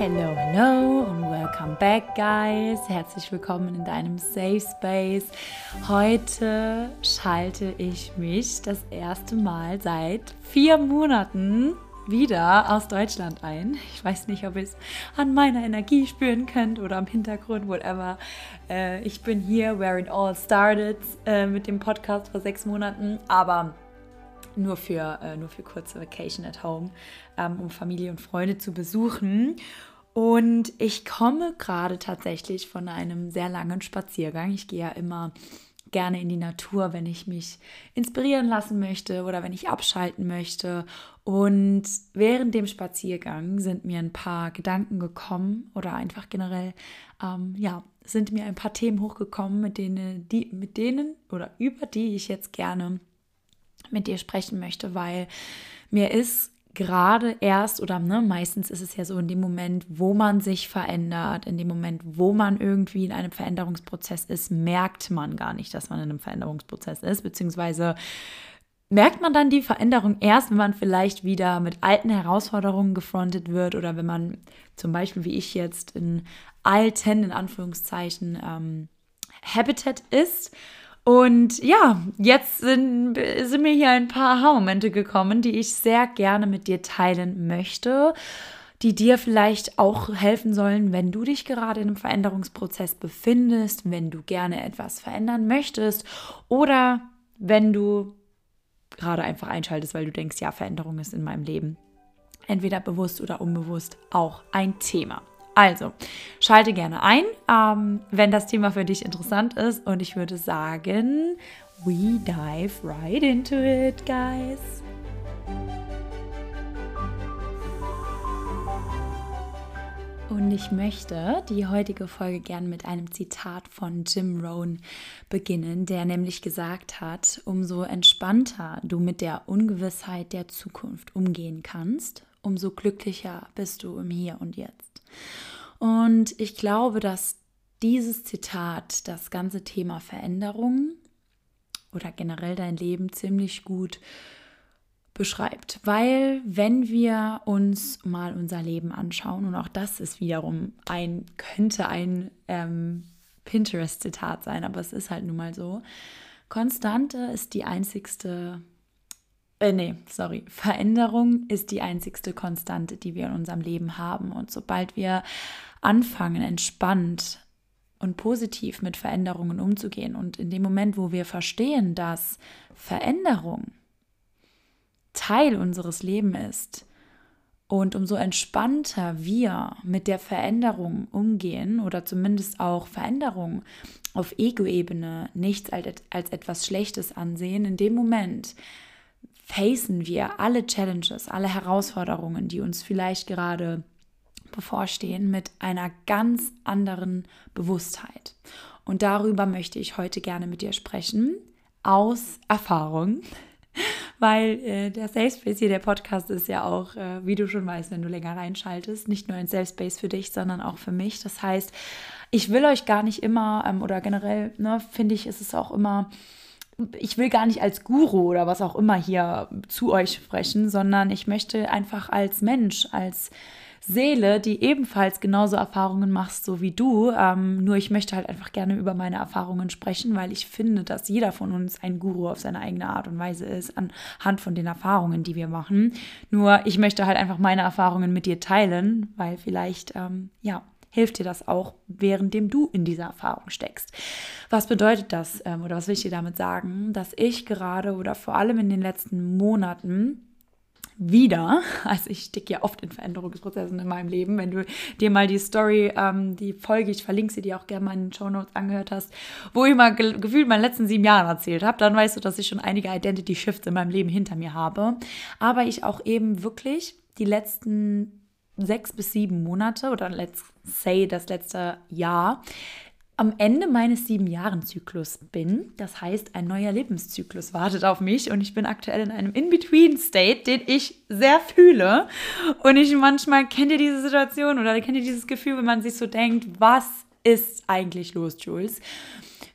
Hello, hello und welcome back, guys. Herzlich willkommen in deinem Safe Space. Heute schalte ich mich das erste Mal seit vier Monaten wieder aus Deutschland ein. Ich weiß nicht, ob ihr es an meiner Energie spüren könnt oder am Hintergrund, whatever. Äh, ich bin hier, where it all started, äh, mit dem Podcast vor sechs Monaten, aber nur für, äh, nur für kurze Vacation at Home, ähm, um Familie und Freunde zu besuchen. Und ich komme gerade tatsächlich von einem sehr langen Spaziergang. Ich gehe ja immer gerne in die Natur, wenn ich mich inspirieren lassen möchte oder wenn ich abschalten möchte. Und während dem Spaziergang sind mir ein paar Gedanken gekommen oder einfach generell, ähm, ja, sind mir ein paar Themen hochgekommen, mit denen, die, mit denen oder über die ich jetzt gerne mit dir sprechen möchte, weil mir ist gerade erst oder ne, meistens ist es ja so in dem Moment, wo man sich verändert, in dem Moment, wo man irgendwie in einem Veränderungsprozess ist, merkt man gar nicht, dass man in einem Veränderungsprozess ist, beziehungsweise merkt man dann die Veränderung erst, wenn man vielleicht wieder mit alten Herausforderungen gefrontet wird oder wenn man zum Beispiel wie ich jetzt in alten, in Anführungszeichen, ähm, Habitat ist und ja, jetzt sind, sind mir hier ein paar Aha-Momente gekommen, die ich sehr gerne mit dir teilen möchte, die dir vielleicht auch helfen sollen, wenn du dich gerade in einem Veränderungsprozess befindest, wenn du gerne etwas verändern möchtest oder wenn du gerade einfach einschaltest, weil du denkst, ja, Veränderung ist in meinem Leben entweder bewusst oder unbewusst auch ein Thema. Also, schalte gerne ein, ähm, wenn das Thema für dich interessant ist. Und ich würde sagen, we dive right into it, guys. Und ich möchte die heutige Folge gern mit einem Zitat von Jim Rohn beginnen, der nämlich gesagt hat, umso entspannter du mit der Ungewissheit der Zukunft umgehen kannst, umso glücklicher bist du im Hier und Jetzt. Und ich glaube, dass dieses Zitat das ganze Thema Veränderung oder generell dein Leben ziemlich gut beschreibt. Weil wenn wir uns mal unser Leben anschauen, und auch das ist wiederum ein, könnte ein ähm, Pinterest-Zitat sein, aber es ist halt nun mal so. Konstante ist die einzigste äh, nee, sorry, Veränderung ist die einzigste Konstante, die wir in unserem Leben haben. Und sobald wir anfangen, entspannt und positiv mit Veränderungen umzugehen und in dem Moment, wo wir verstehen, dass Veränderung Teil unseres Lebens ist und umso entspannter wir mit der Veränderung umgehen oder zumindest auch Veränderung auf Ego-Ebene nichts als, als etwas Schlechtes ansehen, in dem Moment facen wir alle Challenges, alle Herausforderungen, die uns vielleicht gerade bevorstehen, mit einer ganz anderen Bewusstheit. Und darüber möchte ich heute gerne mit dir sprechen, aus Erfahrung, weil äh, der Safe Space hier, der Podcast ist ja auch, äh, wie du schon weißt, wenn du länger reinschaltest, nicht nur ein Safe Space für dich, sondern auch für mich. Das heißt, ich will euch gar nicht immer ähm, oder generell, ne, finde ich, ist es auch immer ich will gar nicht als Guru oder was auch immer hier zu euch sprechen, sondern ich möchte einfach als Mensch, als Seele, die ebenfalls genauso Erfahrungen macht, so wie du. Ähm, nur ich möchte halt einfach gerne über meine Erfahrungen sprechen, weil ich finde, dass jeder von uns ein Guru auf seine eigene Art und Weise ist, anhand von den Erfahrungen, die wir machen. Nur ich möchte halt einfach meine Erfahrungen mit dir teilen, weil vielleicht, ähm, ja, hilft dir das auch, währenddem du in dieser Erfahrung steckst. Was bedeutet das ähm, oder was will ich dir damit sagen? Dass ich gerade oder vor allem in den letzten Monaten wieder, also ich stecke ja oft in Veränderungsprozessen in meinem Leben, wenn du dir mal die Story, ähm, die Folge, ich verlinke sie dir auch gerne mal in den Show Notes angehört hast, wo ich mal ge gefühlt meine letzten sieben Jahre erzählt habe, dann weißt du, dass ich schon einige Identity Shifts in meinem Leben hinter mir habe, aber ich auch eben wirklich die letzten sechs bis sieben Monate oder let's say das letzte Jahr am Ende meines sieben Jahren Zyklus bin. Das heißt, ein neuer Lebenszyklus wartet auf mich und ich bin aktuell in einem In-Between-State, den ich sehr fühle. Und ich manchmal kennt ihr diese Situation oder kennt ihr dieses Gefühl, wenn man sich so denkt, was ist eigentlich los, Jules?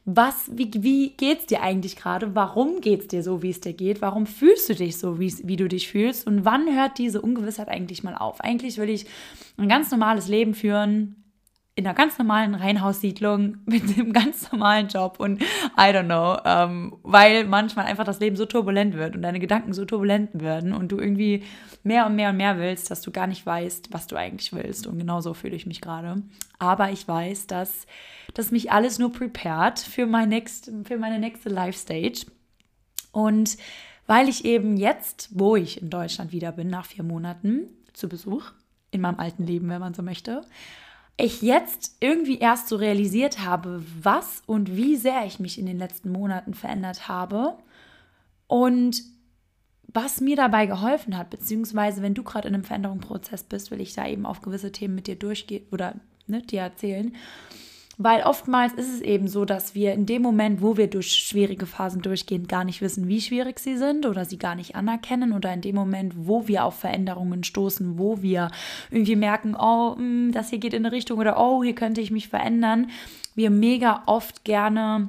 Was, wie, wie es dir eigentlich gerade? Warum geht es dir so, wie es dir geht? Warum fühlst du dich so, wie du dich fühlst? Und wann hört diese Ungewissheit eigentlich mal auf? Eigentlich will ich ein ganz normales Leben führen, in einer ganz normalen Reihenhaussiedlung mit einem ganz normalen Job und I don't know, ähm, weil manchmal einfach das Leben so turbulent wird und deine Gedanken so turbulent werden und du irgendwie mehr und mehr und mehr willst, dass du gar nicht weißt, was du eigentlich willst. Und genau so fühle ich mich gerade. Aber ich weiß, dass das mich alles nur prepared für, mein next, für meine nächste Life-Stage. Und weil ich eben jetzt, wo ich in Deutschland wieder bin, nach vier Monaten zu Besuch, in meinem alten Leben, wenn man so möchte, ich jetzt irgendwie erst so realisiert habe, was und wie sehr ich mich in den letzten Monaten verändert habe und was mir dabei geholfen hat, beziehungsweise wenn du gerade in einem Veränderungsprozess bist, will ich da eben auf gewisse Themen mit dir durchgehen oder ne, dir erzählen. Weil oftmals ist es eben so, dass wir in dem Moment, wo wir durch schwierige Phasen durchgehen, gar nicht wissen, wie schwierig sie sind oder sie gar nicht anerkennen oder in dem Moment, wo wir auf Veränderungen stoßen, wo wir irgendwie merken, oh, hm, das hier geht in eine Richtung oder oh, hier könnte ich mich verändern, wir mega oft gerne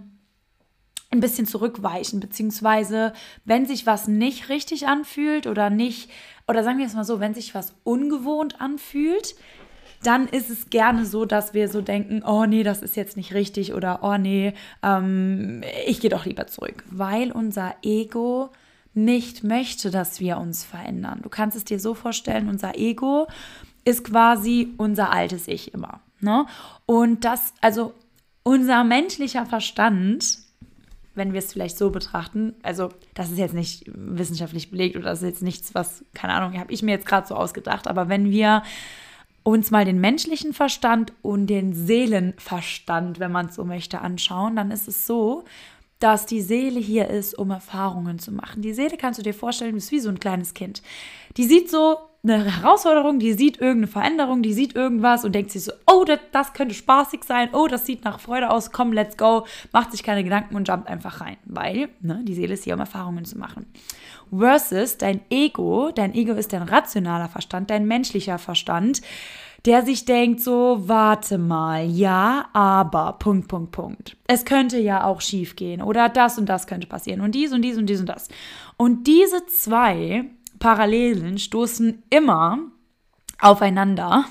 ein bisschen zurückweichen, beziehungsweise wenn sich was nicht richtig anfühlt oder nicht, oder sagen wir es mal so, wenn sich was ungewohnt anfühlt, dann ist es gerne so, dass wir so denken, oh nee, das ist jetzt nicht richtig oder oh nee, ähm, ich gehe doch lieber zurück, weil unser Ego nicht möchte, dass wir uns verändern. Du kannst es dir so vorstellen, unser Ego ist quasi unser altes Ich immer. Ne? Und das, also unser menschlicher Verstand, wenn wir es vielleicht so betrachten, also das ist jetzt nicht wissenschaftlich belegt oder das ist jetzt nichts, was, keine Ahnung, habe ich mir jetzt gerade so ausgedacht, aber wenn wir uns mal den menschlichen Verstand und den Seelenverstand, wenn man es so möchte, anschauen, dann ist es so, dass die Seele hier ist, um Erfahrungen zu machen. Die Seele kannst du dir vorstellen, ist wie so ein kleines Kind. Die sieht so eine Herausforderung, die sieht irgendeine Veränderung, die sieht irgendwas und denkt sich so, oh, das, das könnte spaßig sein, oh, das sieht nach Freude aus, komm, let's go, macht sich keine Gedanken und jumpt einfach rein, weil ne, die Seele ist hier, um Erfahrungen zu machen versus dein Ego. Dein Ego ist dein rationaler Verstand, dein menschlicher Verstand, der sich denkt so, warte mal, ja, aber, Punkt, Punkt, Punkt. Es könnte ja auch schief gehen oder das und das könnte passieren und dies und dies und dies und das. Und diese zwei Parallelen stoßen immer aufeinander,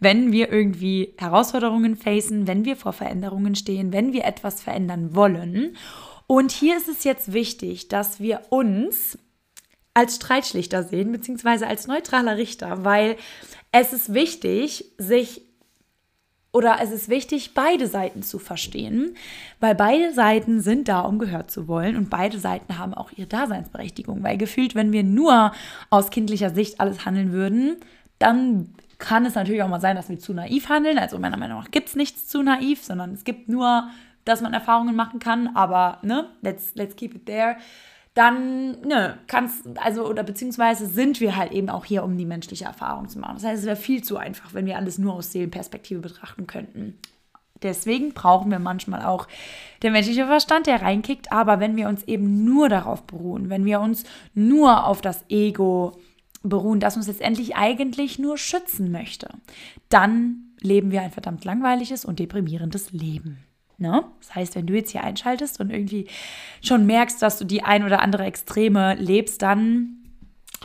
wenn wir irgendwie Herausforderungen facen, wenn wir vor Veränderungen stehen, wenn wir etwas verändern wollen. Und hier ist es jetzt wichtig, dass wir uns als Streitschlichter sehen, beziehungsweise als neutraler Richter, weil es ist wichtig, sich oder es ist wichtig, beide Seiten zu verstehen, weil beide Seiten sind da, um gehört zu wollen und beide Seiten haben auch ihre Daseinsberechtigung, weil gefühlt, wenn wir nur aus kindlicher Sicht alles handeln würden, dann kann es natürlich auch mal sein, dass wir zu naiv handeln. Also meiner Meinung nach gibt es nichts zu naiv, sondern es gibt nur, dass man Erfahrungen machen kann, aber ne, let's, let's keep it there dann ne, kannst, also oder beziehungsweise sind wir halt eben auch hier, um die menschliche Erfahrung zu machen. Das heißt, es wäre viel zu einfach, wenn wir alles nur aus Seelenperspektive betrachten könnten. Deswegen brauchen wir manchmal auch den menschlichen Verstand, der reinkickt. Aber wenn wir uns eben nur darauf beruhen, wenn wir uns nur auf das Ego beruhen, das uns letztendlich eigentlich nur schützen möchte, dann leben wir ein verdammt langweiliges und deprimierendes Leben. Ne? Das heißt, wenn du jetzt hier einschaltest und irgendwie schon merkst, dass du die ein oder andere Extreme lebst, dann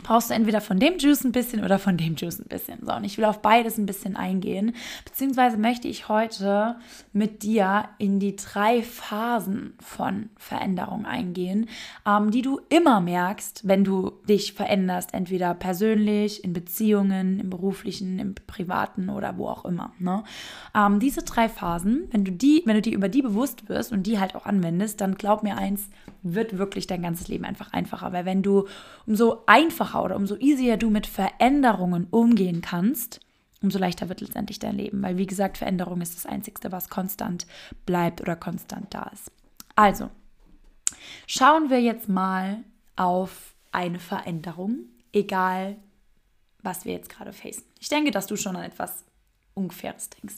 brauchst du entweder von dem Juice ein bisschen oder von dem Juice ein bisschen. So, und ich will auf beides ein bisschen eingehen. Beziehungsweise möchte ich heute mit dir in die drei Phasen von Veränderung eingehen, ähm, die du immer merkst, wenn du dich veränderst, entweder persönlich, in Beziehungen, im beruflichen, im privaten oder wo auch immer. Ne? Ähm, diese drei Phasen, wenn du die, wenn du dir über die bewusst wirst und die halt auch anwendest, dann glaub mir eins, wird wirklich dein ganzes Leben einfach einfacher. Weil wenn du umso einfacher oder umso easier du mit Veränderungen umgehen kannst, umso leichter wird letztendlich dein Leben. Weil wie gesagt, Veränderung ist das Einzige, was konstant bleibt oder konstant da ist. Also, schauen wir jetzt mal auf eine Veränderung, egal was wir jetzt gerade facen. Ich denke, dass du schon an etwas Ungefähres denkst.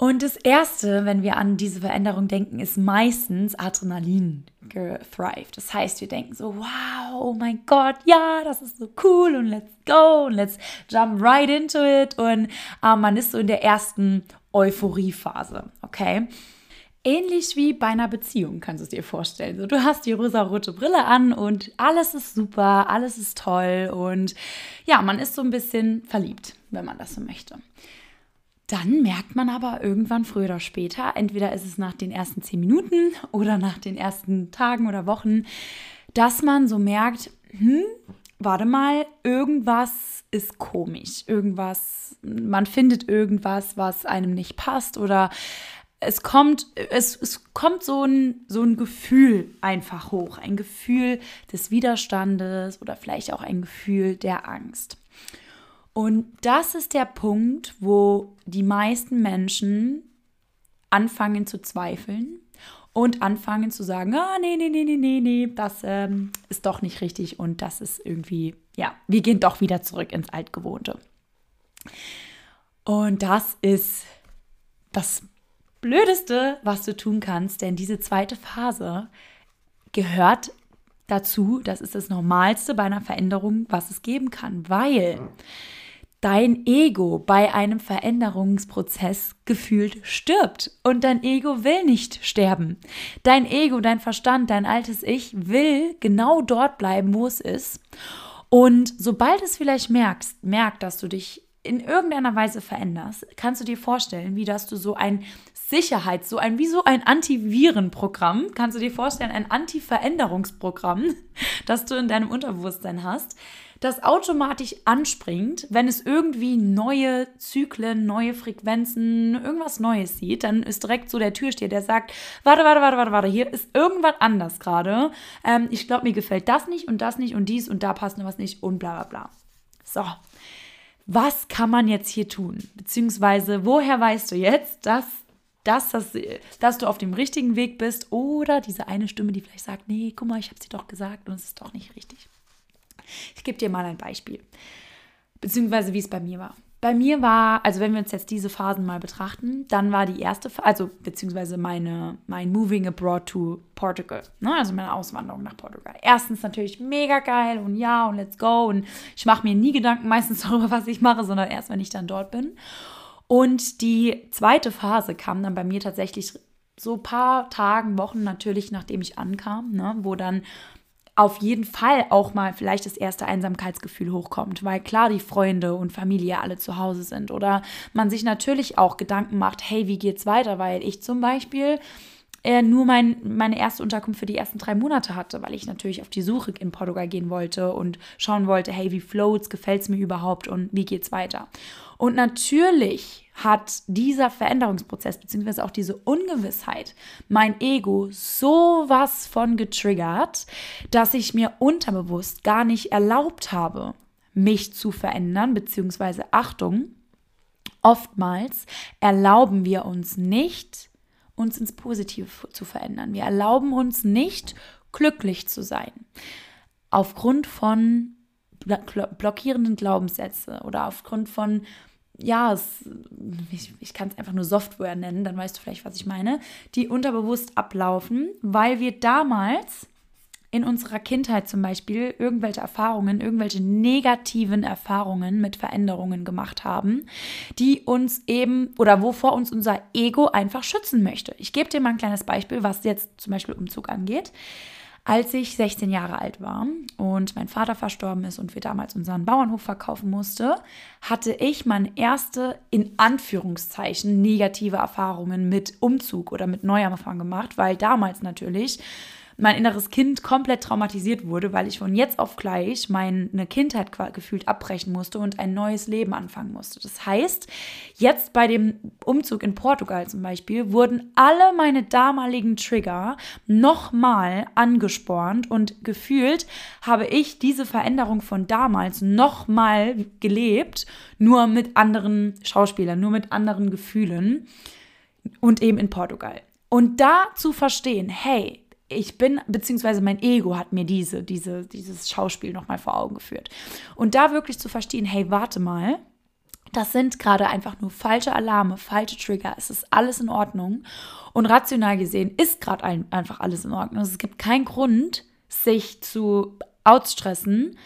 Und das Erste, wenn wir an diese Veränderung denken, ist meistens Adrenalin gethrived. Das heißt, wir denken so, wow, oh mein Gott, ja, das ist so cool und let's go und let's jump right into it. Und äh, man ist so in der ersten Euphoriephase, okay? Ähnlich wie bei einer Beziehung kannst du es dir vorstellen. So, du hast die rosa-rote Brille an und alles ist super, alles ist toll und ja, man ist so ein bisschen verliebt, wenn man das so möchte. Dann merkt man aber irgendwann früher oder später, entweder ist es nach den ersten zehn Minuten oder nach den ersten Tagen oder Wochen, dass man so merkt, hm, warte mal, irgendwas ist komisch, irgendwas, man findet irgendwas, was einem nicht passt oder es kommt, es, es kommt so ein, so ein Gefühl einfach hoch, ein Gefühl des Widerstandes oder vielleicht auch ein Gefühl der Angst. Und das ist der Punkt, wo die meisten Menschen anfangen zu zweifeln und anfangen zu sagen, ah, nee, nee, nee, nee, nee, nee, das ähm, ist doch nicht richtig und das ist irgendwie, ja, wir gehen doch wieder zurück ins Altgewohnte. Und das ist das Blödeste, was du tun kannst, denn diese zweite Phase gehört dazu, das ist das Normalste bei einer Veränderung, was es geben kann, weil dein Ego bei einem Veränderungsprozess gefühlt stirbt. Und dein Ego will nicht sterben. Dein Ego, dein Verstand, dein altes Ich will genau dort bleiben, wo es ist. Und sobald es vielleicht merkst, merkt, dass du dich in irgendeiner Weise veränderst, kannst du dir vorstellen, wie dass du so ein Sicherheits, so ein wie so ein Antivirenprogramm, kannst du dir vorstellen, ein Anti-Veränderungsprogramm, das du in deinem Unterbewusstsein hast, das automatisch anspringt, wenn es irgendwie neue Zyklen, neue Frequenzen, irgendwas Neues sieht, dann ist direkt so der Türsteher, der sagt, warte, warte, warte, warte, warte, hier ist irgendwas anders gerade. Ähm, ich glaube, mir gefällt das nicht und das nicht und dies und da passt noch was nicht und bla bla bla. So, was kann man jetzt hier tun? Beziehungsweise, woher weißt du jetzt, dass, dass, dass, dass du auf dem richtigen Weg bist oder diese eine Stimme, die vielleicht sagt, nee, guck mal, ich habe dir doch gesagt und es ist doch nicht richtig. Ich gebe dir mal ein Beispiel, beziehungsweise wie es bei mir war. Bei mir war, also wenn wir uns jetzt diese Phasen mal betrachten, dann war die erste, also beziehungsweise meine, mein Moving Abroad to Portugal, ne, also meine Auswanderung nach Portugal. Erstens natürlich mega geil und ja und let's go und ich mache mir nie Gedanken meistens darüber, was ich mache, sondern erst, wenn ich dann dort bin. Und die zweite Phase kam dann bei mir tatsächlich so ein paar Tagen, Wochen natürlich, nachdem ich ankam, ne, wo dann auf jeden Fall auch mal vielleicht das erste Einsamkeitsgefühl hochkommt, weil klar die Freunde und Familie alle zu Hause sind oder man sich natürlich auch Gedanken macht, hey, wie geht's weiter, weil ich zum Beispiel äh, nur mein, meine erste Unterkunft für die ersten drei Monate hatte, weil ich natürlich auf die Suche in Portugal gehen wollte und schauen wollte, hey, wie floats, gefällt es mir überhaupt und wie geht's weiter. Und natürlich hat dieser Veränderungsprozess beziehungsweise auch diese Ungewissheit mein Ego so was von getriggert, dass ich mir unterbewusst gar nicht erlaubt habe, mich zu verändern, beziehungsweise Achtung, oftmals erlauben wir uns nicht, uns ins Positive zu verändern. Wir erlauben uns nicht, glücklich zu sein. Aufgrund von blockierenden Glaubenssätze oder aufgrund von ja, es, ich, ich kann es einfach nur Software nennen, dann weißt du vielleicht, was ich meine, die unterbewusst ablaufen, weil wir damals in unserer Kindheit zum Beispiel irgendwelche Erfahrungen, irgendwelche negativen Erfahrungen mit Veränderungen gemacht haben, die uns eben oder wovor uns unser Ego einfach schützen möchte. Ich gebe dir mal ein kleines Beispiel, was jetzt zum Beispiel Umzug angeht. Als ich 16 Jahre alt war und mein Vater verstorben ist und wir damals unseren Bauernhof verkaufen musste, hatte ich meine erste, in Anführungszeichen, negative Erfahrungen mit Umzug oder mit Neuanfang gemacht, weil damals natürlich mein inneres Kind komplett traumatisiert wurde, weil ich von jetzt auf gleich meine Kindheit gefühlt abbrechen musste und ein neues Leben anfangen musste. Das heißt, jetzt bei dem Umzug in Portugal zum Beispiel wurden alle meine damaligen Trigger nochmal angespornt und gefühlt habe ich diese Veränderung von damals nochmal gelebt, nur mit anderen Schauspielern, nur mit anderen Gefühlen und eben in Portugal. Und da zu verstehen, hey, ich bin, beziehungsweise mein Ego hat mir diese, diese, dieses Schauspiel nochmal vor Augen geführt. Und da wirklich zu verstehen, hey, warte mal, das sind gerade einfach nur falsche Alarme, falsche Trigger. Es ist alles in Ordnung. Und rational gesehen ist gerade ein, einfach alles in Ordnung. Es gibt keinen Grund, sich zu outstressen,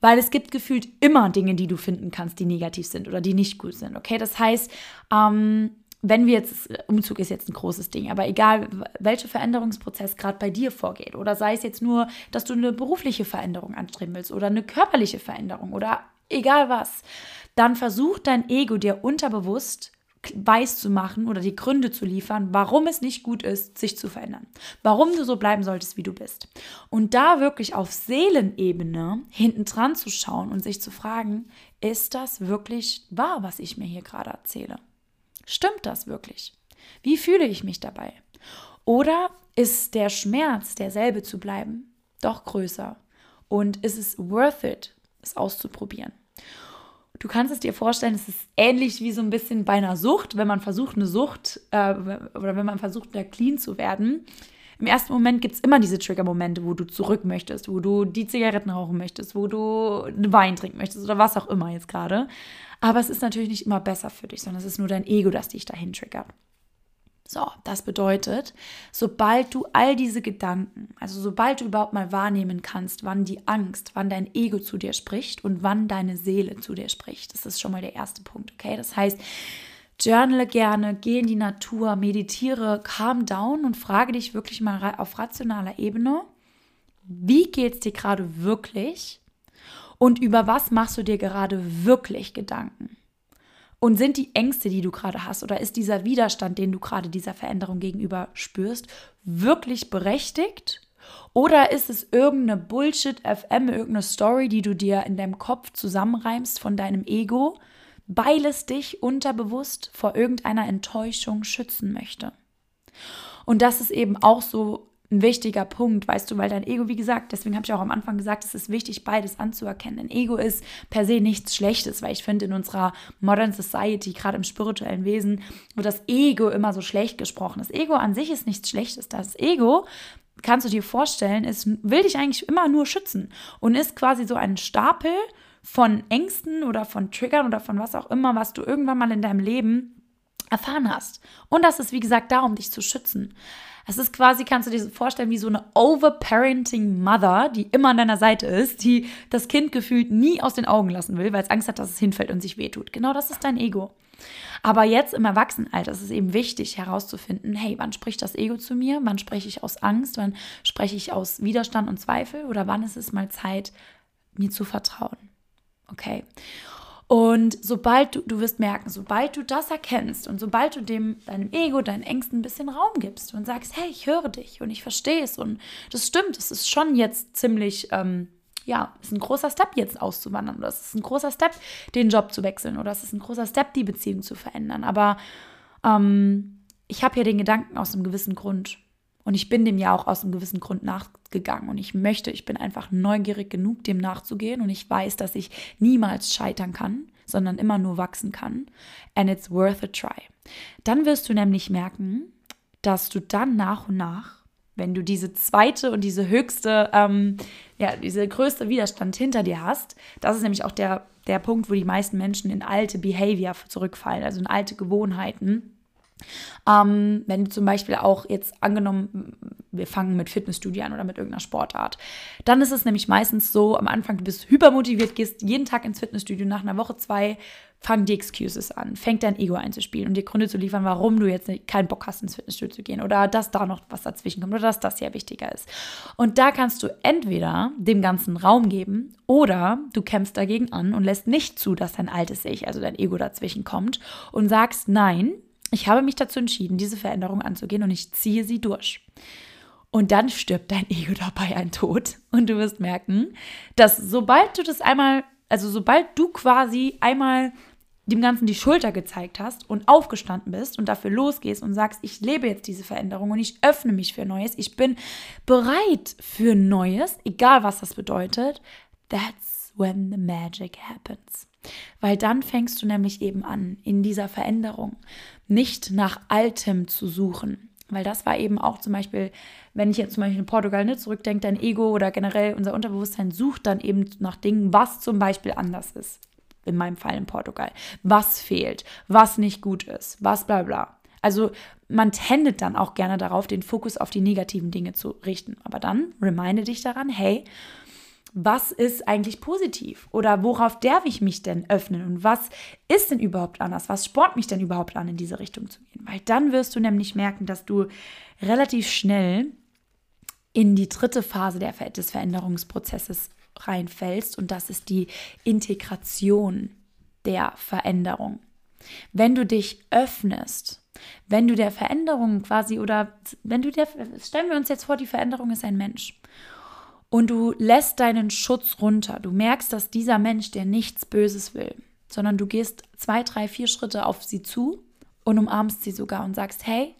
weil es gibt gefühlt immer Dinge, die du finden kannst, die negativ sind oder die nicht gut sind. Okay, das heißt, ähm, wenn wir jetzt, Umzug ist jetzt ein großes Ding, aber egal, welcher Veränderungsprozess gerade bei dir vorgeht, oder sei es jetzt nur, dass du eine berufliche Veränderung anstreben willst oder eine körperliche Veränderung oder egal was, dann versucht dein Ego dir unterbewusst weiß zu machen oder die Gründe zu liefern, warum es nicht gut ist, sich zu verändern. Warum du so bleiben solltest, wie du bist. Und da wirklich auf Seelenebene hinten dran zu schauen und sich zu fragen, ist das wirklich wahr, was ich mir hier gerade erzähle? Stimmt das wirklich? Wie fühle ich mich dabei? Oder ist der Schmerz, derselbe zu bleiben, doch größer? Und ist es worth it, es auszuprobieren? Du kannst es dir vorstellen, es ist ähnlich wie so ein bisschen bei einer Sucht, wenn man versucht, eine Sucht äh, oder wenn man versucht, da clean zu werden. Im ersten Moment gibt es immer diese Trigger-Momente, wo du zurück möchtest, wo du die Zigaretten rauchen möchtest, wo du Wein trinken möchtest oder was auch immer jetzt gerade. Aber es ist natürlich nicht immer besser für dich, sondern es ist nur dein Ego, das dich dahin triggert. So, das bedeutet, sobald du all diese Gedanken, also sobald du überhaupt mal wahrnehmen kannst, wann die Angst, wann dein Ego zu dir spricht und wann deine Seele zu dir spricht, das ist schon mal der erste Punkt, okay? Das heißt, journale gerne, geh in die Natur, meditiere, calm down und frage dich wirklich mal auf rationaler Ebene, wie geht es dir gerade wirklich und über was machst du dir gerade wirklich Gedanken? Und sind die Ängste, die du gerade hast, oder ist dieser Widerstand, den du gerade dieser Veränderung gegenüber spürst, wirklich berechtigt? Oder ist es irgendeine Bullshit-FM, irgendeine Story, die du dir in deinem Kopf zusammenreimst von deinem Ego, weil es dich unterbewusst vor irgendeiner Enttäuschung schützen möchte? Und das ist eben auch so ein wichtiger Punkt, weißt du, weil dein Ego, wie gesagt, deswegen habe ich auch am Anfang gesagt, es ist wichtig, beides anzuerkennen. Ein Ego ist per se nichts Schlechtes, weil ich finde, in unserer Modern Society, gerade im spirituellen Wesen, wird das Ego immer so schlecht gesprochen. Das Ego an sich ist nichts Schlechtes. Das Ego kannst du dir vorstellen, ist, will dich eigentlich immer nur schützen und ist quasi so ein Stapel von Ängsten oder von Triggern oder von was auch immer, was du irgendwann mal in deinem Leben erfahren hast. Und das ist, wie gesagt, darum, dich zu schützen. Es ist quasi, kannst du dir vorstellen, wie so eine overparenting Mother, die immer an deiner Seite ist, die das Kind gefühlt nie aus den Augen lassen will, weil es Angst hat, dass es hinfällt und sich wehtut. Genau das ist dein Ego. Aber jetzt im Erwachsenenalter ist es eben wichtig herauszufinden, hey, wann spricht das Ego zu mir? Wann spreche ich aus Angst? Wann spreche ich aus Widerstand und Zweifel? Oder wann ist es mal Zeit, mir zu vertrauen? Okay. Und sobald du, du wirst merken, sobald du das erkennst und sobald du dem, deinem Ego, deinen Ängsten ein bisschen Raum gibst und sagst, hey, ich höre dich und ich verstehe es und das stimmt, es ist schon jetzt ziemlich, ähm, ja, es ist ein großer Step jetzt auszuwandern oder es ist ein großer Step, den Job zu wechseln oder es ist ein großer Step, die Beziehung zu verändern. Aber ähm, ich habe ja den Gedanken aus einem gewissen Grund und ich bin dem ja auch aus einem gewissen Grund nachgegangen. Und ich möchte, ich bin einfach neugierig genug, dem nachzugehen. Und ich weiß, dass ich niemals scheitern kann, sondern immer nur wachsen kann. And it's worth a try. Dann wirst du nämlich merken, dass du dann nach und nach, wenn du diese zweite und diese höchste, ähm, ja, diese größte Widerstand hinter dir hast, das ist nämlich auch der, der Punkt, wo die meisten Menschen in alte Behavior zurückfallen, also in alte Gewohnheiten ähm, wenn du zum Beispiel auch jetzt angenommen, wir fangen mit Fitnessstudio an oder mit irgendeiner Sportart, dann ist es nämlich meistens so, am Anfang du bist hypermotiviert, gehst jeden Tag ins Fitnessstudio, nach einer Woche, zwei fangen die Excuses an, fängt dein Ego einzuspielen und dir Gründe zu liefern, warum du jetzt keinen Bock hast, ins Fitnessstudio zu gehen oder dass da noch was dazwischen kommt oder dass das ja wichtiger ist. Und da kannst du entweder dem Ganzen Raum geben oder du kämpfst dagegen an und lässt nicht zu, dass dein altes Ich, also dein Ego dazwischen kommt und sagst, nein, ich habe mich dazu entschieden, diese Veränderung anzugehen und ich ziehe sie durch. Und dann stirbt dein Ego dabei ein Tod. Und du wirst merken, dass sobald du das einmal, also sobald du quasi einmal dem Ganzen die Schulter gezeigt hast und aufgestanden bist und dafür losgehst und sagst, ich lebe jetzt diese Veränderung und ich öffne mich für Neues, ich bin bereit für Neues, egal was das bedeutet, that's when the magic happens. Weil dann fängst du nämlich eben an, in dieser Veränderung nicht nach Altem zu suchen. Weil das war eben auch zum Beispiel, wenn ich jetzt zum Beispiel in Portugal ne, zurückdenke, dein Ego oder generell unser Unterbewusstsein sucht dann eben nach Dingen, was zum Beispiel anders ist. In meinem Fall in Portugal. Was fehlt, was nicht gut ist, was bla bla. Also man tendet dann auch gerne darauf, den Fokus auf die negativen Dinge zu richten. Aber dann reminde dich daran, hey, was ist eigentlich positiv oder worauf darf ich mich denn öffnen und was ist denn überhaupt anders? Was spornt mich denn überhaupt an, in diese Richtung zu gehen? Weil dann wirst du nämlich merken, dass du relativ schnell in die dritte Phase der, des Veränderungsprozesses reinfällst und das ist die Integration der Veränderung. Wenn du dich öffnest, wenn du der Veränderung quasi oder wenn du der, stellen wir uns jetzt vor, die Veränderung ist ein Mensch und du lässt deinen Schutz runter. Du merkst, dass dieser Mensch dir nichts Böses will, sondern du gehst zwei, drei, vier Schritte auf sie zu und umarmst sie sogar und sagst, hey,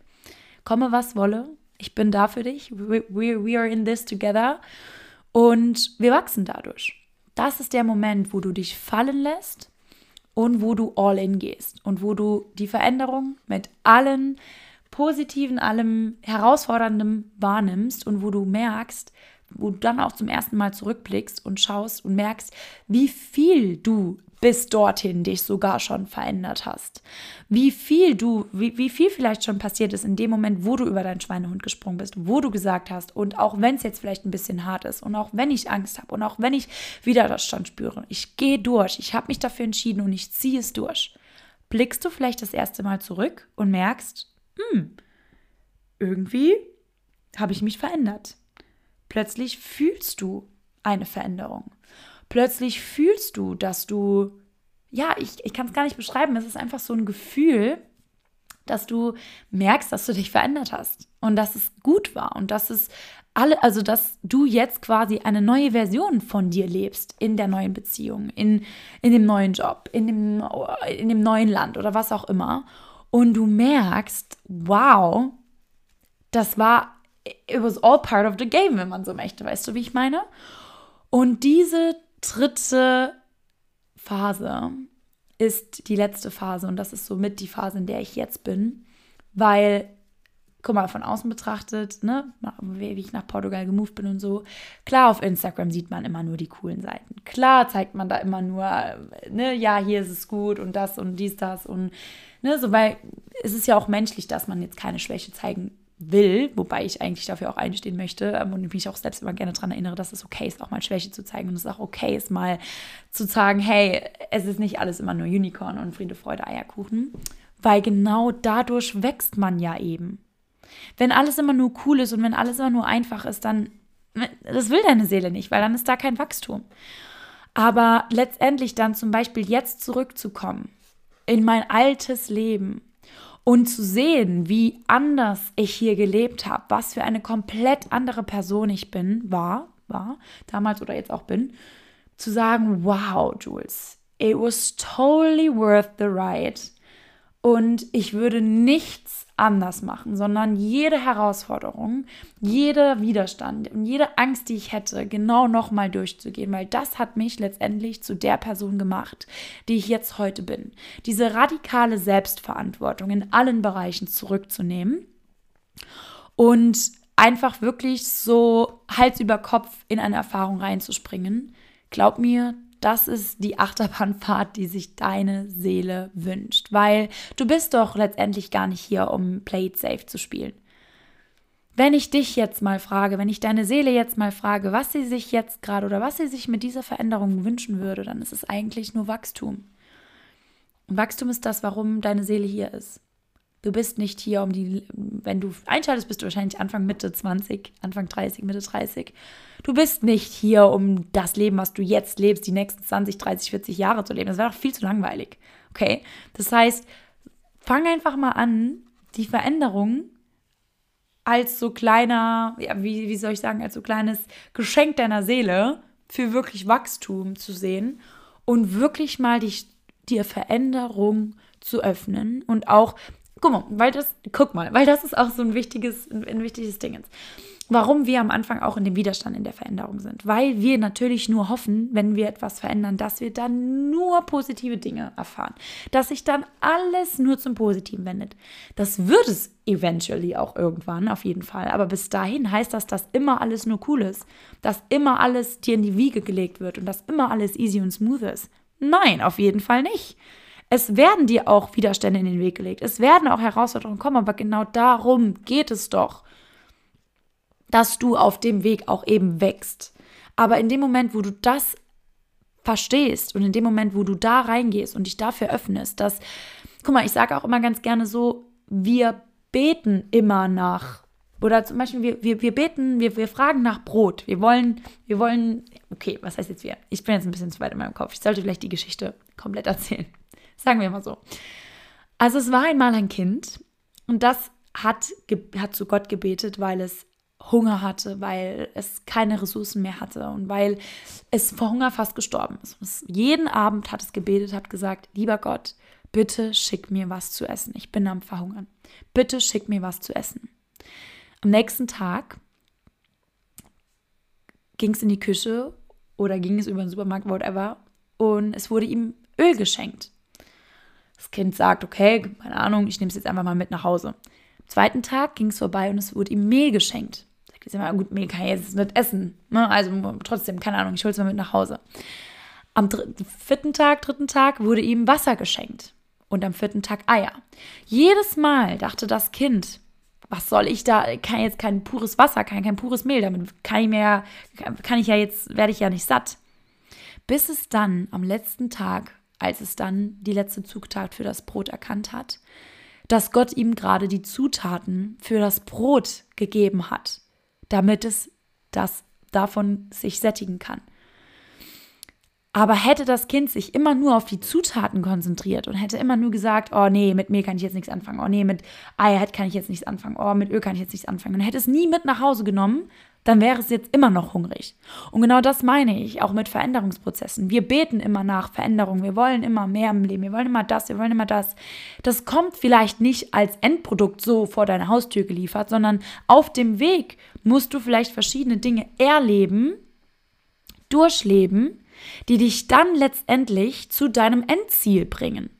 komme was wolle, ich bin da für dich, we, we, are in this together und wir wachsen dadurch. Das ist der Moment, wo du dich fallen lässt und wo du all in gehst und wo du die Veränderung mit allen positiven, allem herausforderndem wahrnimmst und wo du merkst, wo du dann auch zum ersten Mal zurückblickst und schaust und merkst, wie viel du bis dorthin dich sogar schon verändert hast. Wie viel du, wie, wie viel vielleicht schon passiert ist in dem Moment, wo du über deinen Schweinehund gesprungen bist, wo du gesagt hast, und auch wenn es jetzt vielleicht ein bisschen hart ist und auch wenn ich Angst habe und auch wenn ich Widerstand spüre, ich gehe durch, ich habe mich dafür entschieden und ich ziehe es durch. Blickst du vielleicht das erste Mal zurück und merkst, hm, irgendwie habe ich mich verändert. Plötzlich fühlst du eine Veränderung. Plötzlich fühlst du, dass du, ja, ich, ich kann es gar nicht beschreiben, es ist einfach so ein Gefühl, dass du merkst, dass du dich verändert hast und dass es gut war und dass es alle, also dass du jetzt quasi eine neue Version von dir lebst in der neuen Beziehung, in, in dem neuen Job, in dem, in dem neuen Land oder was auch immer. Und du merkst, wow, das war it was all part of the game, wenn man so möchte. Weißt du, wie ich meine? Und diese dritte Phase ist die letzte Phase und das ist somit die Phase, in der ich jetzt bin, weil guck mal, von außen betrachtet, ne, wie ich nach Portugal gemoved bin und so, klar, auf Instagram sieht man immer nur die coolen Seiten. Klar zeigt man da immer nur, ne, ja, hier ist es gut und das und dies, das und, ne, so, weil es ist ja auch menschlich, dass man jetzt keine Schwäche zeigen will, wobei ich eigentlich dafür auch einstehen möchte ähm, und mich auch selbst immer gerne daran erinnere, dass es okay ist, auch mal Schwäche zu zeigen und es auch okay ist, mal zu sagen, hey, es ist nicht alles immer nur Unicorn und Friede, Freude, Eierkuchen, weil genau dadurch wächst man ja eben. Wenn alles immer nur cool ist und wenn alles immer nur einfach ist, dann, das will deine Seele nicht, weil dann ist da kein Wachstum. Aber letztendlich dann zum Beispiel jetzt zurückzukommen in mein altes Leben und zu sehen, wie anders ich hier gelebt habe, was für eine komplett andere Person ich bin, war, war, damals oder jetzt auch bin, zu sagen, wow, Jules, it was totally worth the ride. Und ich würde nichts anders machen, sondern jede Herausforderung, jeder Widerstand und jede Angst, die ich hätte, genau nochmal durchzugehen, weil das hat mich letztendlich zu der Person gemacht, die ich jetzt heute bin. Diese radikale Selbstverantwortung in allen Bereichen zurückzunehmen und einfach wirklich so Hals über Kopf in eine Erfahrung reinzuspringen. Glaub mir, das ist die Achterbahnfahrt, die sich deine Seele wünscht. Weil du bist doch letztendlich gar nicht hier, um Play it safe zu spielen. Wenn ich dich jetzt mal frage, wenn ich deine Seele jetzt mal frage, was sie sich jetzt gerade oder was sie sich mit dieser Veränderung wünschen würde, dann ist es eigentlich nur Wachstum. Und Wachstum ist das, warum deine Seele hier ist. Du bist nicht hier, um die, wenn du einschaltest, bist du wahrscheinlich Anfang, Mitte 20, Anfang 30, Mitte 30. Du bist nicht hier, um das Leben, was du jetzt lebst, die nächsten 20, 30, 40 Jahre zu leben. Das wäre doch viel zu langweilig. Okay? Das heißt, fang einfach mal an, die Veränderung als so kleiner, ja, wie, wie soll ich sagen, als so kleines Geschenk deiner Seele für wirklich Wachstum zu sehen und wirklich mal dich, dir Veränderung zu öffnen und auch Guck mal, weil das, guck mal, weil das ist auch so ein wichtiges, ein wichtiges Ding. Warum wir am Anfang auch in dem Widerstand in der Veränderung sind. Weil wir natürlich nur hoffen, wenn wir etwas verändern, dass wir dann nur positive Dinge erfahren. Dass sich dann alles nur zum Positiven wendet. Das wird es eventually auch irgendwann, auf jeden Fall. Aber bis dahin heißt das, dass immer alles nur cool ist. Dass immer alles dir in die Wiege gelegt wird und dass immer alles easy und smooth ist. Nein, auf jeden Fall nicht. Es werden dir auch Widerstände in den Weg gelegt. Es werden auch Herausforderungen kommen, aber genau darum geht es doch, dass du auf dem Weg auch eben wächst. Aber in dem Moment, wo du das verstehst und in dem Moment, wo du da reingehst und dich dafür öffnest, dass, guck mal, ich sage auch immer ganz gerne so, wir beten immer nach, oder zum Beispiel, wir, wir, wir beten, wir, wir fragen nach Brot. Wir wollen, wir wollen, okay, was heißt jetzt wir? Ich bin jetzt ein bisschen zu weit in meinem Kopf. Ich sollte vielleicht die Geschichte komplett erzählen. Sagen wir mal so. Also es war einmal ein Kind und das hat, hat zu Gott gebetet, weil es Hunger hatte, weil es keine Ressourcen mehr hatte und weil es vor Hunger fast gestorben ist. Es, jeden Abend hat es gebetet, hat gesagt, lieber Gott, bitte schick mir was zu essen. Ich bin am Verhungern. Bitte schick mir was zu essen. Am nächsten Tag ging es in die Küche oder ging es über den Supermarkt, whatever, und es wurde ihm Öl geschenkt. Das Kind sagt, okay, keine Ahnung, ich nehme es jetzt einfach mal mit nach Hause. Am zweiten Tag ging es vorbei und es wurde ihm Mehl geschenkt. Ich immer, gut, Mehl kann ich jetzt nicht essen. Ne? Also trotzdem, keine Ahnung, ich hole es mal mit nach Hause. Am vierten Tag, dritten Tag wurde ihm Wasser geschenkt. Und am vierten Tag Eier. Jedes Mal dachte das Kind, was soll ich da, kann jetzt kein pures Wasser, kann kein pures Mehl, damit kann ich mir, kann ich ja jetzt, werde ich ja nicht satt. Bis es dann am letzten Tag als es dann die letzte Zugtat für das Brot erkannt hat, dass Gott ihm gerade die Zutaten für das Brot gegeben hat, damit es das davon sich sättigen kann. Aber hätte das Kind sich immer nur auf die Zutaten konzentriert und hätte immer nur gesagt, oh nee, mit Mehl kann ich jetzt nichts anfangen, oh nee, mit Eier kann ich jetzt nichts anfangen, oh mit Öl kann ich jetzt nichts anfangen und hätte es nie mit nach Hause genommen, dann wäre es jetzt immer noch hungrig. Und genau das meine ich auch mit Veränderungsprozessen. Wir beten immer nach Veränderung. Wir wollen immer mehr im Leben. Wir wollen immer das, wir wollen immer das. Das kommt vielleicht nicht als Endprodukt so vor deine Haustür geliefert, sondern auf dem Weg musst du vielleicht verschiedene Dinge erleben, durchleben, die dich dann letztendlich zu deinem Endziel bringen.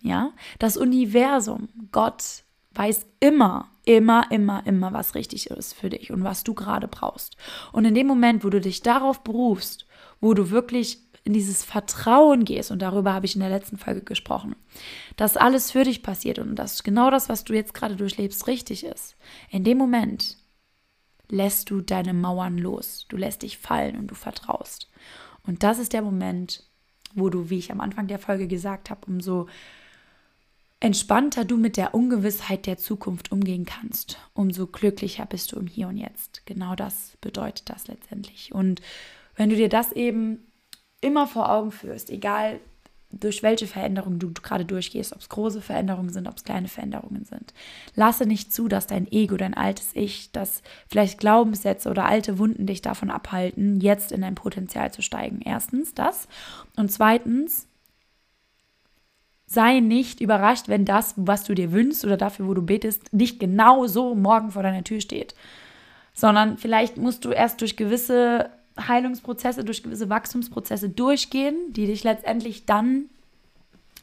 Ja, das Universum, Gott weiß immer, immer, immer, immer, was richtig ist für dich und was du gerade brauchst. Und in dem Moment, wo du dich darauf berufst, wo du wirklich in dieses Vertrauen gehst, und darüber habe ich in der letzten Folge gesprochen, dass alles für dich passiert und dass genau das, was du jetzt gerade durchlebst, richtig ist. In dem Moment lässt du deine Mauern los, du lässt dich fallen und du vertraust. Und das ist der Moment, wo du, wie ich am Anfang der Folge gesagt habe, umso entspannter du mit der Ungewissheit der Zukunft umgehen kannst, umso glücklicher bist du im Hier und Jetzt. Genau das bedeutet das letztendlich. Und wenn du dir das eben immer vor Augen führst, egal durch welche Veränderungen du gerade durchgehst, ob es große Veränderungen sind, ob es kleine Veränderungen sind. Lasse nicht zu, dass dein Ego, dein altes Ich, dass vielleicht Glaubenssätze oder alte Wunden dich davon abhalten, jetzt in dein Potenzial zu steigen. Erstens das. Und zweitens, sei nicht überrascht, wenn das, was du dir wünschst oder dafür, wo du betest, nicht genau so morgen vor deiner Tür steht. Sondern vielleicht musst du erst durch gewisse Heilungsprozesse, durch gewisse Wachstumsprozesse durchgehen, die dich letztendlich dann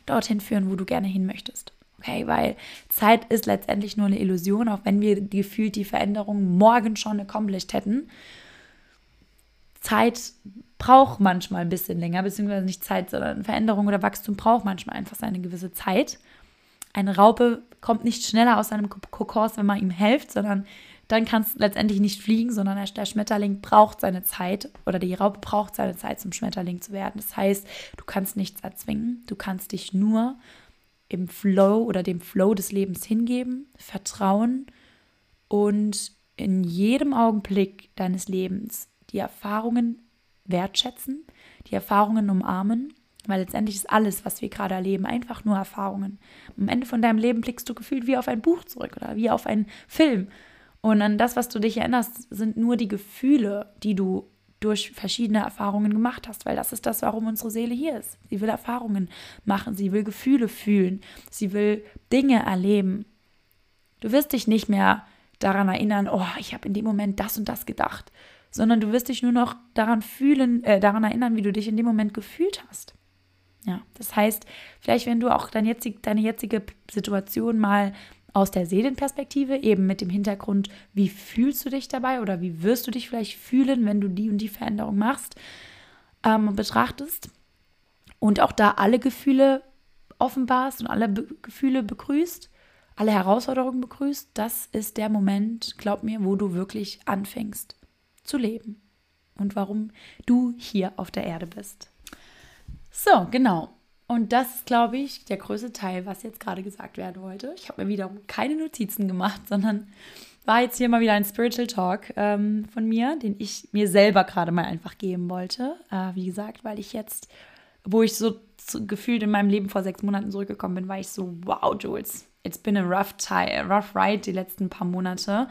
dorthin führen, wo du gerne hin möchtest. Okay, weil Zeit ist letztendlich nur eine Illusion, auch wenn wir gefühlt die Veränderung morgen schon accomplished hätten. Zeit braucht manchmal ein bisschen länger, beziehungsweise nicht Zeit, sondern Veränderung oder Wachstum braucht manchmal einfach seine gewisse Zeit. Eine Raupe kommt nicht schneller aus seinem Kokos, wenn man ihm hilft, sondern dann kann es letztendlich nicht fliegen, sondern der Schmetterling braucht seine Zeit oder die Raupe braucht seine Zeit, zum Schmetterling zu werden. Das heißt, du kannst nichts erzwingen, du kannst dich nur im Flow oder dem Flow des Lebens hingeben, vertrauen und in jedem Augenblick deines Lebens die Erfahrungen wertschätzen, die Erfahrungen umarmen, weil letztendlich ist alles, was wir gerade erleben, einfach nur Erfahrungen. Am Ende von deinem Leben blickst du gefühlt wie auf ein Buch zurück oder wie auf einen Film. Und an das, was du dich erinnerst, sind nur die Gefühle, die du durch verschiedene Erfahrungen gemacht hast, weil das ist das, warum unsere Seele hier ist. Sie will Erfahrungen machen, sie will Gefühle fühlen, sie will Dinge erleben. Du wirst dich nicht mehr daran erinnern, oh, ich habe in dem Moment das und das gedacht, sondern du wirst dich nur noch daran fühlen, äh, daran erinnern, wie du dich in dem Moment gefühlt hast. Ja, das heißt, vielleicht wenn du auch dein jetzig, deine jetzige Situation mal aus der Seelenperspektive, eben mit dem Hintergrund, wie fühlst du dich dabei oder wie wirst du dich vielleicht fühlen, wenn du die und die Veränderung machst, ähm, betrachtest und auch da alle Gefühle offenbarst und alle Be Gefühle begrüßt, alle Herausforderungen begrüßt, das ist der Moment, glaub mir, wo du wirklich anfängst zu leben und warum du hier auf der Erde bist. So, genau. Und das ist, glaube ich, der größte Teil, was jetzt gerade gesagt werden wollte. Ich habe mir wieder keine Notizen gemacht, sondern war jetzt hier mal wieder ein Spiritual Talk ähm, von mir, den ich mir selber gerade mal einfach geben wollte. Äh, wie gesagt, weil ich jetzt, wo ich so, so gefühlt in meinem Leben vor sechs Monaten zurückgekommen bin, war ich so, wow, Jules, it's been a rough, time, rough ride die letzten paar Monate.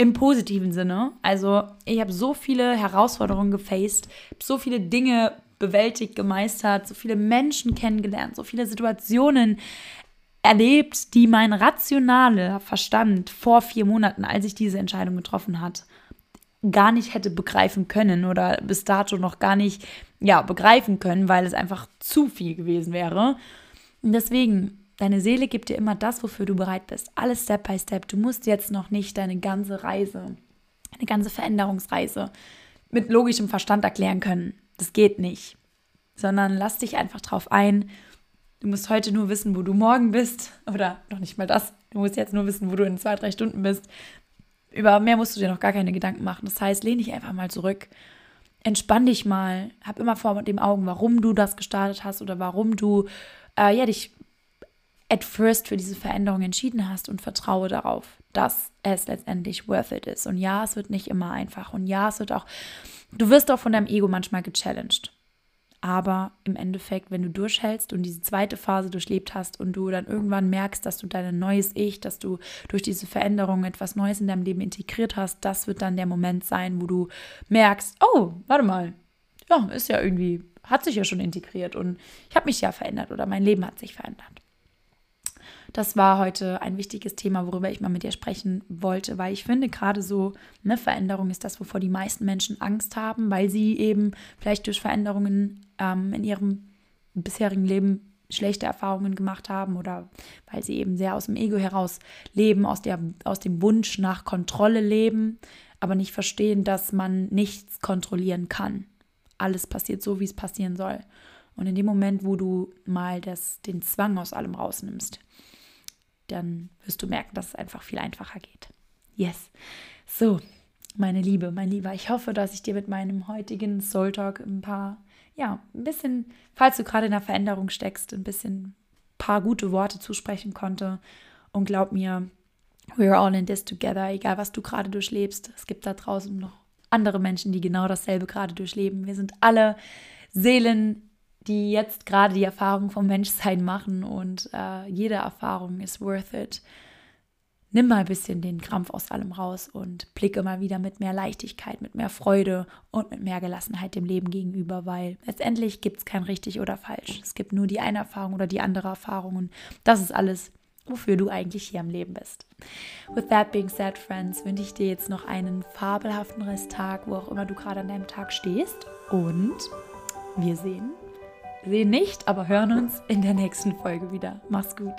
Im positiven Sinne. Also ich habe so viele Herausforderungen gefaced, so viele Dinge bewältigt, gemeistert, so viele Menschen kennengelernt, so viele Situationen erlebt, die mein rationaler Verstand vor vier Monaten, als ich diese Entscheidung getroffen hat, gar nicht hätte begreifen können oder bis dato noch gar nicht ja, begreifen können, weil es einfach zu viel gewesen wäre. Deswegen Deine Seele gibt dir immer das, wofür du bereit bist. Alles Step by Step. Du musst jetzt noch nicht deine ganze Reise, eine ganze Veränderungsreise mit logischem Verstand erklären können. Das geht nicht. Sondern lass dich einfach drauf ein. Du musst heute nur wissen, wo du morgen bist. Oder noch nicht mal das. Du musst jetzt nur wissen, wo du in zwei, drei Stunden bist. Über mehr musst du dir noch gar keine Gedanken machen. Das heißt, lehn dich einfach mal zurück. Entspann dich mal. Hab immer vor dem Augen, warum du das gestartet hast oder warum du äh, ja, dich at first für diese Veränderung entschieden hast und vertraue darauf, dass es letztendlich worth it ist. Und ja, es wird nicht immer einfach. Und ja, es wird auch, du wirst auch von deinem Ego manchmal gechallenged. Aber im Endeffekt, wenn du durchhältst und diese zweite Phase durchlebt hast und du dann irgendwann merkst, dass du dein neues Ich, dass du durch diese Veränderung etwas Neues in deinem Leben integriert hast, das wird dann der Moment sein, wo du merkst, oh, warte mal, ja, ist ja irgendwie, hat sich ja schon integriert und ich habe mich ja verändert oder mein Leben hat sich verändert. Das war heute ein wichtiges Thema, worüber ich mal mit dir sprechen wollte, weil ich finde, gerade so eine Veränderung ist das, wovor die meisten Menschen Angst haben, weil sie eben vielleicht durch Veränderungen ähm, in ihrem bisherigen Leben schlechte Erfahrungen gemacht haben oder weil sie eben sehr aus dem Ego heraus leben, aus, der, aus dem Wunsch nach Kontrolle leben, aber nicht verstehen, dass man nichts kontrollieren kann. Alles passiert so, wie es passieren soll. Und in dem Moment, wo du mal das, den Zwang aus allem rausnimmst, dann wirst du merken, dass es einfach viel einfacher geht. Yes. So, meine Liebe, mein Lieber, ich hoffe, dass ich dir mit meinem heutigen Soul Talk ein paar, ja, ein bisschen, falls du gerade in der Veränderung steckst, ein bisschen paar gute Worte zusprechen konnte. Und glaub mir, we're all in this together, egal was du gerade durchlebst. Es gibt da draußen noch andere Menschen, die genau dasselbe gerade durchleben. Wir sind alle Seelen die jetzt gerade die Erfahrung vom Menschsein machen und äh, jede Erfahrung ist worth it. Nimm mal ein bisschen den Krampf aus allem raus und blicke mal wieder mit mehr Leichtigkeit, mit mehr Freude und mit mehr Gelassenheit dem Leben gegenüber, weil letztendlich gibt es kein richtig oder falsch. Es gibt nur die eine Erfahrung oder die andere Erfahrung und das ist alles, wofür du eigentlich hier am Leben bist. With that being said, Friends, wünsche ich dir jetzt noch einen fabelhaften Resttag, wo auch immer du gerade an deinem Tag stehst und wir sehen sehen nicht, aber hören uns in der nächsten Folge wieder. Mach's gut.